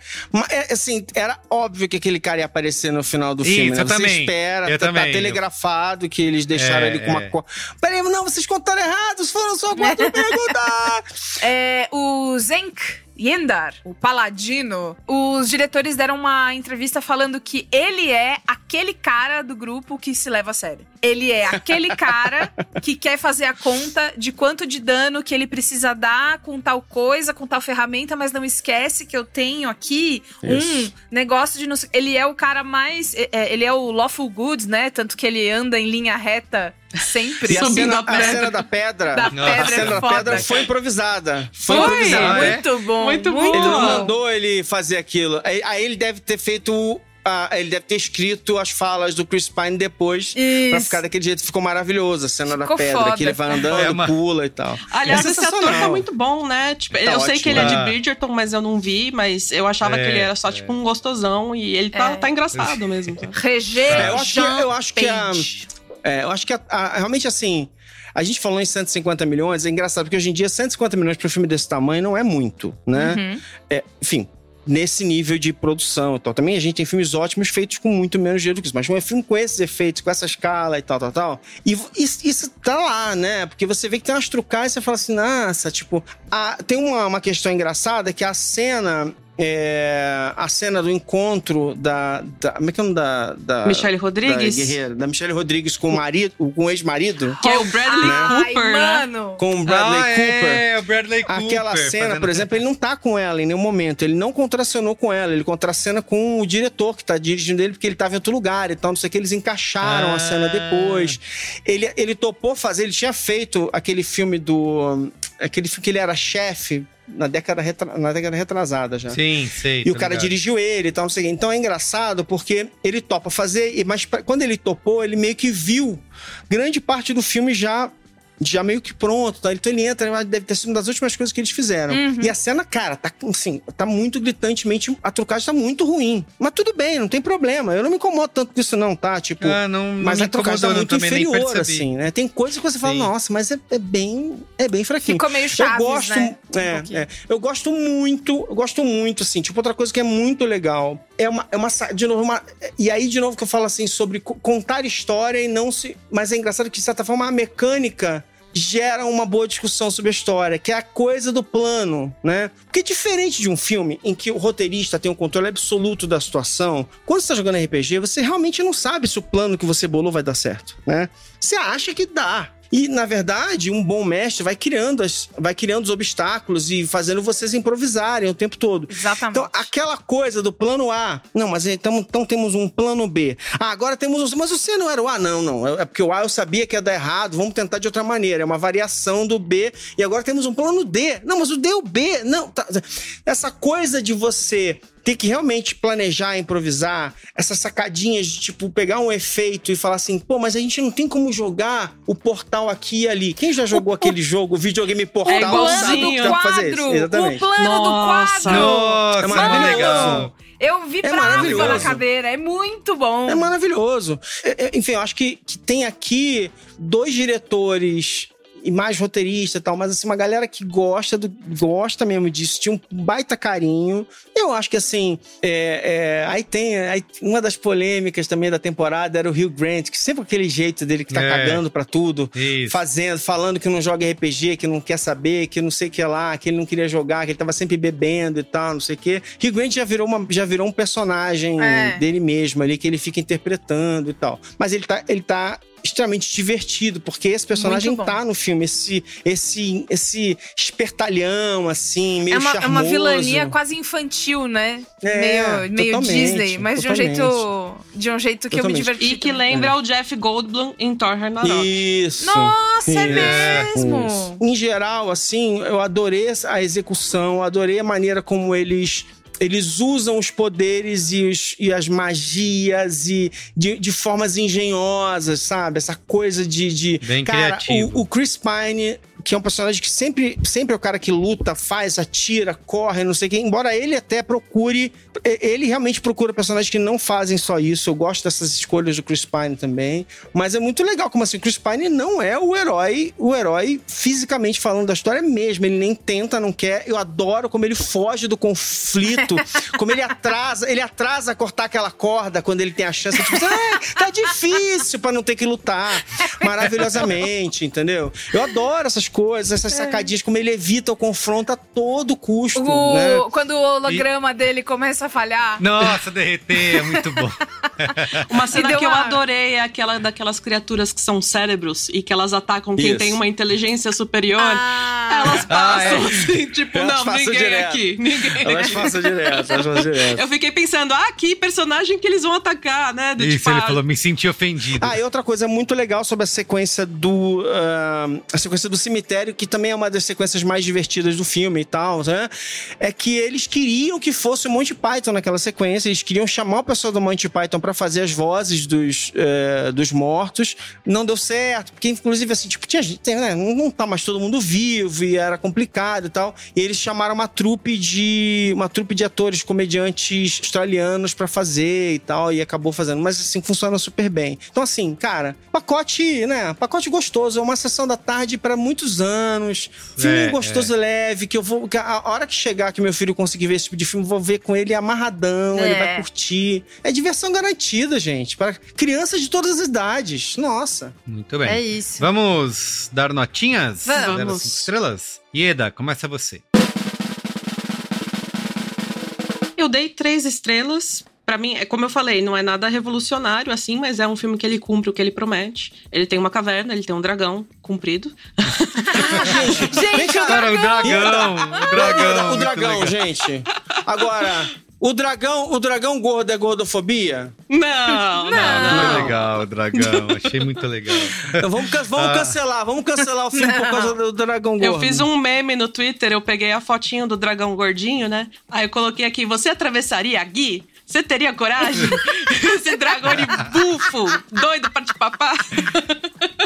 é, assim, era óbvio que aquele cara ia aparecer no final do
Isso,
filme, né? Você
também.
espera,
Eu
tá, tá
também.
telegrafado que eles deixaram
É,
ele com uma...
é.
co- Peraí, não, vocês contaram errado, foram só quatro perguntas!
É, o Zenk Yendar, o Paladino, os diretores deram uma entrevista falando que ele é aquele cara do grupo que se leva a sério. Ele é aquele cara que quer fazer a conta de quanto de dano que ele precisa dar com tal coisa, com tal ferramenta, mas não esquece que eu tenho aqui um
Isso.
negócio de. Ele é o cara mais. é, é, ele é o Lawful Goods, né? Tanto que ele anda em linha reta sempre.
E a
Subindo
cena,
a pedra.
a cena da pedra,
Da
a
pedra
cena
é
da
foda,
pedra foi improvisada. Foi,
Foi,
improvisada.
é?
muito bom.
Muito bom.
Ele não mandou ele fazer aquilo. Aí, aí ele deve ter feito. ah, ele deve ter escrito as falas do Chris Pine depois pra
Isso.
ficar daquele jeito. Ficou maravilhoso a cena
Ficou
da pedra,
foda.
que ele vai andando,
É uma-
pula e tal.
Aliás,
É
esse ator tá muito bom, né? Tipo,
Tá
eu sei
ótimo.
que ele é de. Bridgerton, mas eu não vi, mas eu achava
É,
que ele era só, tipo, um gostosão e ele tá,
É.
tá engraçado mesmo.
Regê
É, eu acho que- eu acho que a-. É, eu acho que a- a- realmente assim. A gente falou em 150 milhões, é engraçado, porque hoje em dia 150 milhões para um filme desse tamanho não é muito, né?
Uhum.
É, enfim, nesse nível de produção e tal. Também a gente tem filmes ótimos feitos com muito menos dinheiro do que isso, mas um filme com esses efeitos, com essa escala e tal, tal, tal. E isso, isso tá lá, né? Porque você vê que tem umas trucadas e você fala assim, nossa, tipo. a- tem uma, uma questão engraçada que a cena. É, a cena do encontro da, da. Como é que é o nome da. da
Michelle Rodrigues?
Da guerreira, da Michelle Rodrigues com o marido, com o ex-marido.
Que é o Bradley
Ai,
Cooper, né?
mano.
Com o Bradley
ah,
Cooper.
É, o Bradley Cooper.
Aquela cena, por exemplo, ele não tá com ela em nenhum momento. Ele não contracenou com ela. Ele contracena com o diretor que tá dirigindo ele, porque ele tava em outro lugar e tal. Não sei o que. Eles encaixaram
Ah.
a cena depois. Ele, ele topou fazer. Ele tinha feito aquele filme do. Aquele filme que ele era chefe na década, retra- na década retrasada já.
Sim, sei.
E o cara
ligado.
dirigiu ele e tal, não sei o quê. Então é engraçado porque ele topa fazer, e- mas quando ele topou, ele meio que viu grande parte do filme já já meio que pronto. Tá? Então ele entra, deve ter sido uma das últimas coisas que eles fizeram.
Uhum.
E a cena, cara, tá assim, tá muito gritantemente. A trucagem tá muito ruim. Mas tudo bem, não tem problema. Eu não me incomodo tanto com isso, não, tá? Tipo.
Ah, não, não
mas a trucagem tá muito inferior, assim, né? Tem coisas que você fala,
Sim.
nossa, mas é, é bem. É bem fraquinho.
Ficou meio Chaves,
eu gosto,
né? Um
É,
pouquinho.
é. Eu gosto muito, eu gosto muito, assim. Tipo, outra coisa que é muito legal. É uma, é uma. De novo, uma. E aí, de novo, que eu falo assim, sobre co- contar história e não se. Mas é engraçado que, de certa forma, a mecânica gera uma boa discussão sobre a história, que é a coisa do plano, né? Porque diferente de um filme em que o roteirista tem o controle absoluto da situação, quando você tá jogando RPG, você realmente não sabe se o plano que você bolou vai dar certo, né? Você acha que dá. E, na verdade, um bom mestre vai criando, as, vai criando os obstáculos e fazendo vocês improvisarem o tempo todo.
Exatamente.
Então, aquela coisa do plano A. Não, mas então, então temos um plano B. Ah, agora temos o. Mas o C não era o A, não, não. É porque o A eu sabia que ia dar errado, vamos tentar de outra maneira. É uma variação do B. E agora temos um plano D. Não, mas o D é o B. Não, tá. Essa coisa de você ter que realmente planejar, improvisar, essas sacadinhas de, tipo, pegar um efeito e falar assim, pô, mas a gente não tem como jogar o portal aqui e ali. Quem já jogou aquele jogo, o videogame portal,
É igualzinho.
sabe o fazer isso?
quadro,
Exatamente.
o plano
Nossa.
do quadro.
Nossa,
É
é
maravilhoso.
legal.
Eu
É
vibrava na cadeira, é muito bom.
É maravilhoso. É, é, enfim, eu acho que, que tem aqui dois diretores e mais roteirista e tal, mas assim, uma galera que gosta do, gosta mesmo disso, tinha um baita carinho. Eu acho que assim, é, é, aí tem aí, uma das polêmicas também da temporada era o Hugh Grant, que sempre aquele jeito dele que tá
É.
cagando pra tudo,
Isso.
fazendo, falando que não joga RPG, que não quer saber, que não sei o que lá, que ele não queria jogar, que ele tava sempre bebendo e tal, não sei o que. Hugh Grant já virou, uma, já virou um personagem
É.
dele mesmo ali, que ele fica interpretando e tal. Mas ele tá, ele tá extremamente divertido, porque esse personagem tá no filme, esse, esse, esse espertalhão, assim, meio
É uma, é
charmoso.
uma vilania quase infantil, né?
É,
meio meio
totalmente,
Disney, mas de um
totalmente.
jeito de um jeito que eu me
Totalmente.
diverti.
E que
também.
lembra o Jeff Goldblum em Thor Ragnarok.
Isso.
Nossa, é
Isso,
mesmo?
isso. Em geral, assim, eu adorei a execução, adorei a maneira como eles. Eles usam os poderes e, os- e as magias e de, de formas engenhosas, sabe? Essa coisa de. de
Bem
cara,
criativo.
O, o Chris Pine, que é um personagem que sempre, sempre é o cara que luta, faz, atira, corre, não sei o quê. Embora ele até procure. Ele realmente procura personagens que não fazem só isso. Eu gosto dessas escolhas do Chris Pine também. Mas é muito legal, como assim, o Chris Pine não é o herói, o herói fisicamente falando da história mesmo. Ele nem tenta, não quer. Eu adoro como ele foge do conflito, como ele atrasa, ele atrasa cortar aquela corda quando ele tem a chance. Tipo, assim, ah, tá difícil pra não ter que lutar. Maravilhosamente, entendeu? Eu adoro essas coisas, essas sacadinhas, como ele evita o confronto a todo custo.
O-
né?
Quando o holograma dele começa a falhar.
Nossa, derreter, é muito bom.
Uma cena que eu adorei é aquela daquelas criaturas que são cérebros e que elas atacam quem
Isso.
tem uma inteligência superior.
Ah,
Elas passam
é.
assim, tipo,
Elas
não, ninguém
direto.
aqui. Ninguém
Elas
aqui.
passam direto, elas passam direto.
Eu fiquei pensando, ah, que personagem que eles vão atacar, né? Do
Isso,
tipo,
ele
ah,
falou, me senti ofendido.
Ah, e outra coisa muito legal sobre a sequência do. ah, a sequência do cemitério, que também é uma das sequências mais divertidas do filme e tal, né? É que eles queriam que fosse o Monty Python naquela sequência, eles queriam chamar o pessoal do Monty Python pra fazer as vozes dos, eh, dos mortos. Não deu certo, porque inclusive assim, tipo, tinha gente, né? Não, tá mais todo mundo vivo e era complicado e tal. E eles chamaram uma trupe de. uma trupe de atores, comediantes australianos pra fazer e tal, e acabou fazendo. Mas assim, funciona super bem. Então, assim, cara, pacote, né? Pacote gostoso, é uma sessão da tarde pra muitos anos. Filme
É,
gostoso, leve, que eu vou. que a hora que chegar que meu filho conseguir ver esse tipo de filme, eu vou ver com ele amarradão, ele
É.
vai curtir. É diversão garantida, gente. Para crianças de todas as idades. Nossa.
Muito bem.
É isso.
Vamos dar notinhas?
Vamos.
Cinco estrelas? Ieda, começa você.
Eu dei três estrelas. Pra mim, é como eu falei, não é nada revolucionário assim, mas é um filme que ele cumpre o que ele promete. Ele tem uma caverna, ele tem um dragão comprido.
Gente, o
Cara, o dragão, o dragão.
o dragão, gente. Agora, o dragão, o dragão gordo é gordofobia?
Não, não, não.
Muito legal, o dragão. Achei muito legal.
Então vamos, vamos
Ah.
cancelar, vamos cancelar o filme por causa do dragão gordo.
Eu fiz um meme no Twitter, eu peguei a fotinho do dragão gordinho, né? Aí eu coloquei aqui, você atravessaria a Gui? Você teria coragem? Esse dragão de bufo, doido pra te papar.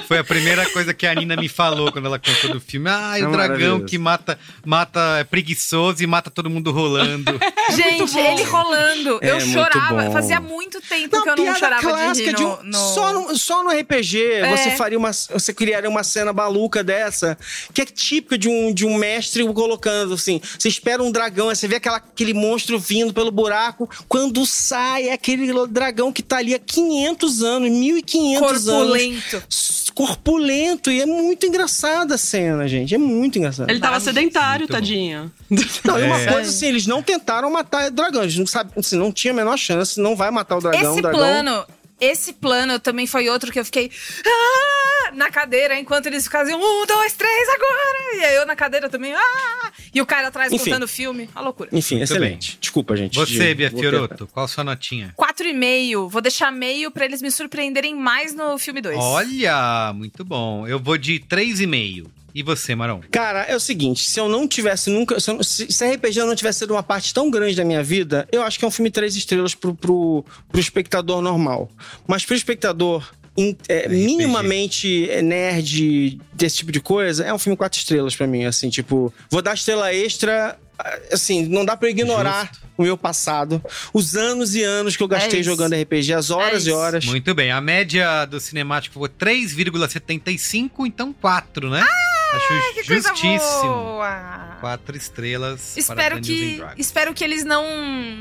Foi a primeira coisa que a Nina me falou quando ela contou do filme. Ah,
É
o dragão que mata, mata é preguiçoso e mata todo mundo rolando.
Gente, ele rolando.
É
eu chorava. Fazia muito tempo que eu não chorava de
clássica
rir
de um-
no-
Só, no, só no RPG
É.
você faria uma. Você criaria uma cena maluca dessa, que é típica de um, de um mestre colocando assim. Você espera um dragão, aí você vê aquela, aquele monstro vindo pelo buraco. Quando sai, é aquele dragão que tá ali há 500 anos, 1500 anos.
Corpulento.
Corpulento. E é muito engraçada a cena, gente. É muito engraçado.
Ele tava sedentário,
Muito
tadinho.
Não, e uma
É.
coisa assim, eles não tentaram matar o dragão. Eles não, sabem, assim, não tinha a menor chance, não vai matar o dragão.
Esse
o dragão...
plano, esse plano também foi outro que eu fiquei ah, na cadeira enquanto eles faziam um, dois, três, agora! E aí eu na cadeira também, ah! E o cara atrás
Enfim.
contando o filme. A loucura.
Enfim, excelente. Desculpa, gente.
Você,
de-
Bia Fioroto, qual a sua notinha?
Quatro e meio. Vou deixar meio pra eles me surpreenderem mais no filme 2.
Olha, muito bom. Eu vou de 3,5. E você, Marão?
Cara, é o seguinte, se eu não tivesse nunca. Se, eu se, se RPG não tivesse sido uma parte tão grande da minha vida, eu acho que é um filme três estrelas pro, pro, pro espectador normal. Mas pro espectador in- é, minimamente é, nerd desse tipo de coisa, é um filme quatro estrelas pra mim. Assim, tipo, vou dar estrela extra. Assim, não dá pra ignorar o meu passado, os anos e anos que eu gastei
isso.
jogando RPG, as horas e
isso.
horas.
Muito bem. A média do cinemático foi 3,75, então 4, né?
Ah, Que coisa
justíssimo.
boa.
4 estrelas.
Espero que, espero que eles não,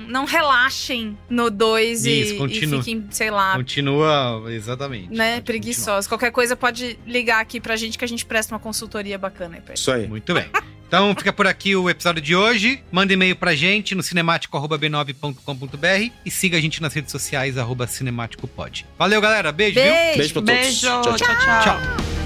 não relaxem no 2 e, e fiquem, sei lá,
Continua, exatamente.
né, preguiçosos. Qualquer coisa pode ligar aqui pra gente que a gente presta uma consultoria bacana aí pra eles.
Isso aí.
Muito bem. Então fica por aqui o episódio de hoje. Manda e-mail pra gente no cinemático.b9.com.br e siga a gente nas redes sociais, arroba cinemáticopod. Valeu, galera. Beijo, viu?
Beijo.
Beijo pra todos.
Beijo,
Tchau,
tchau. tchau.
tchau.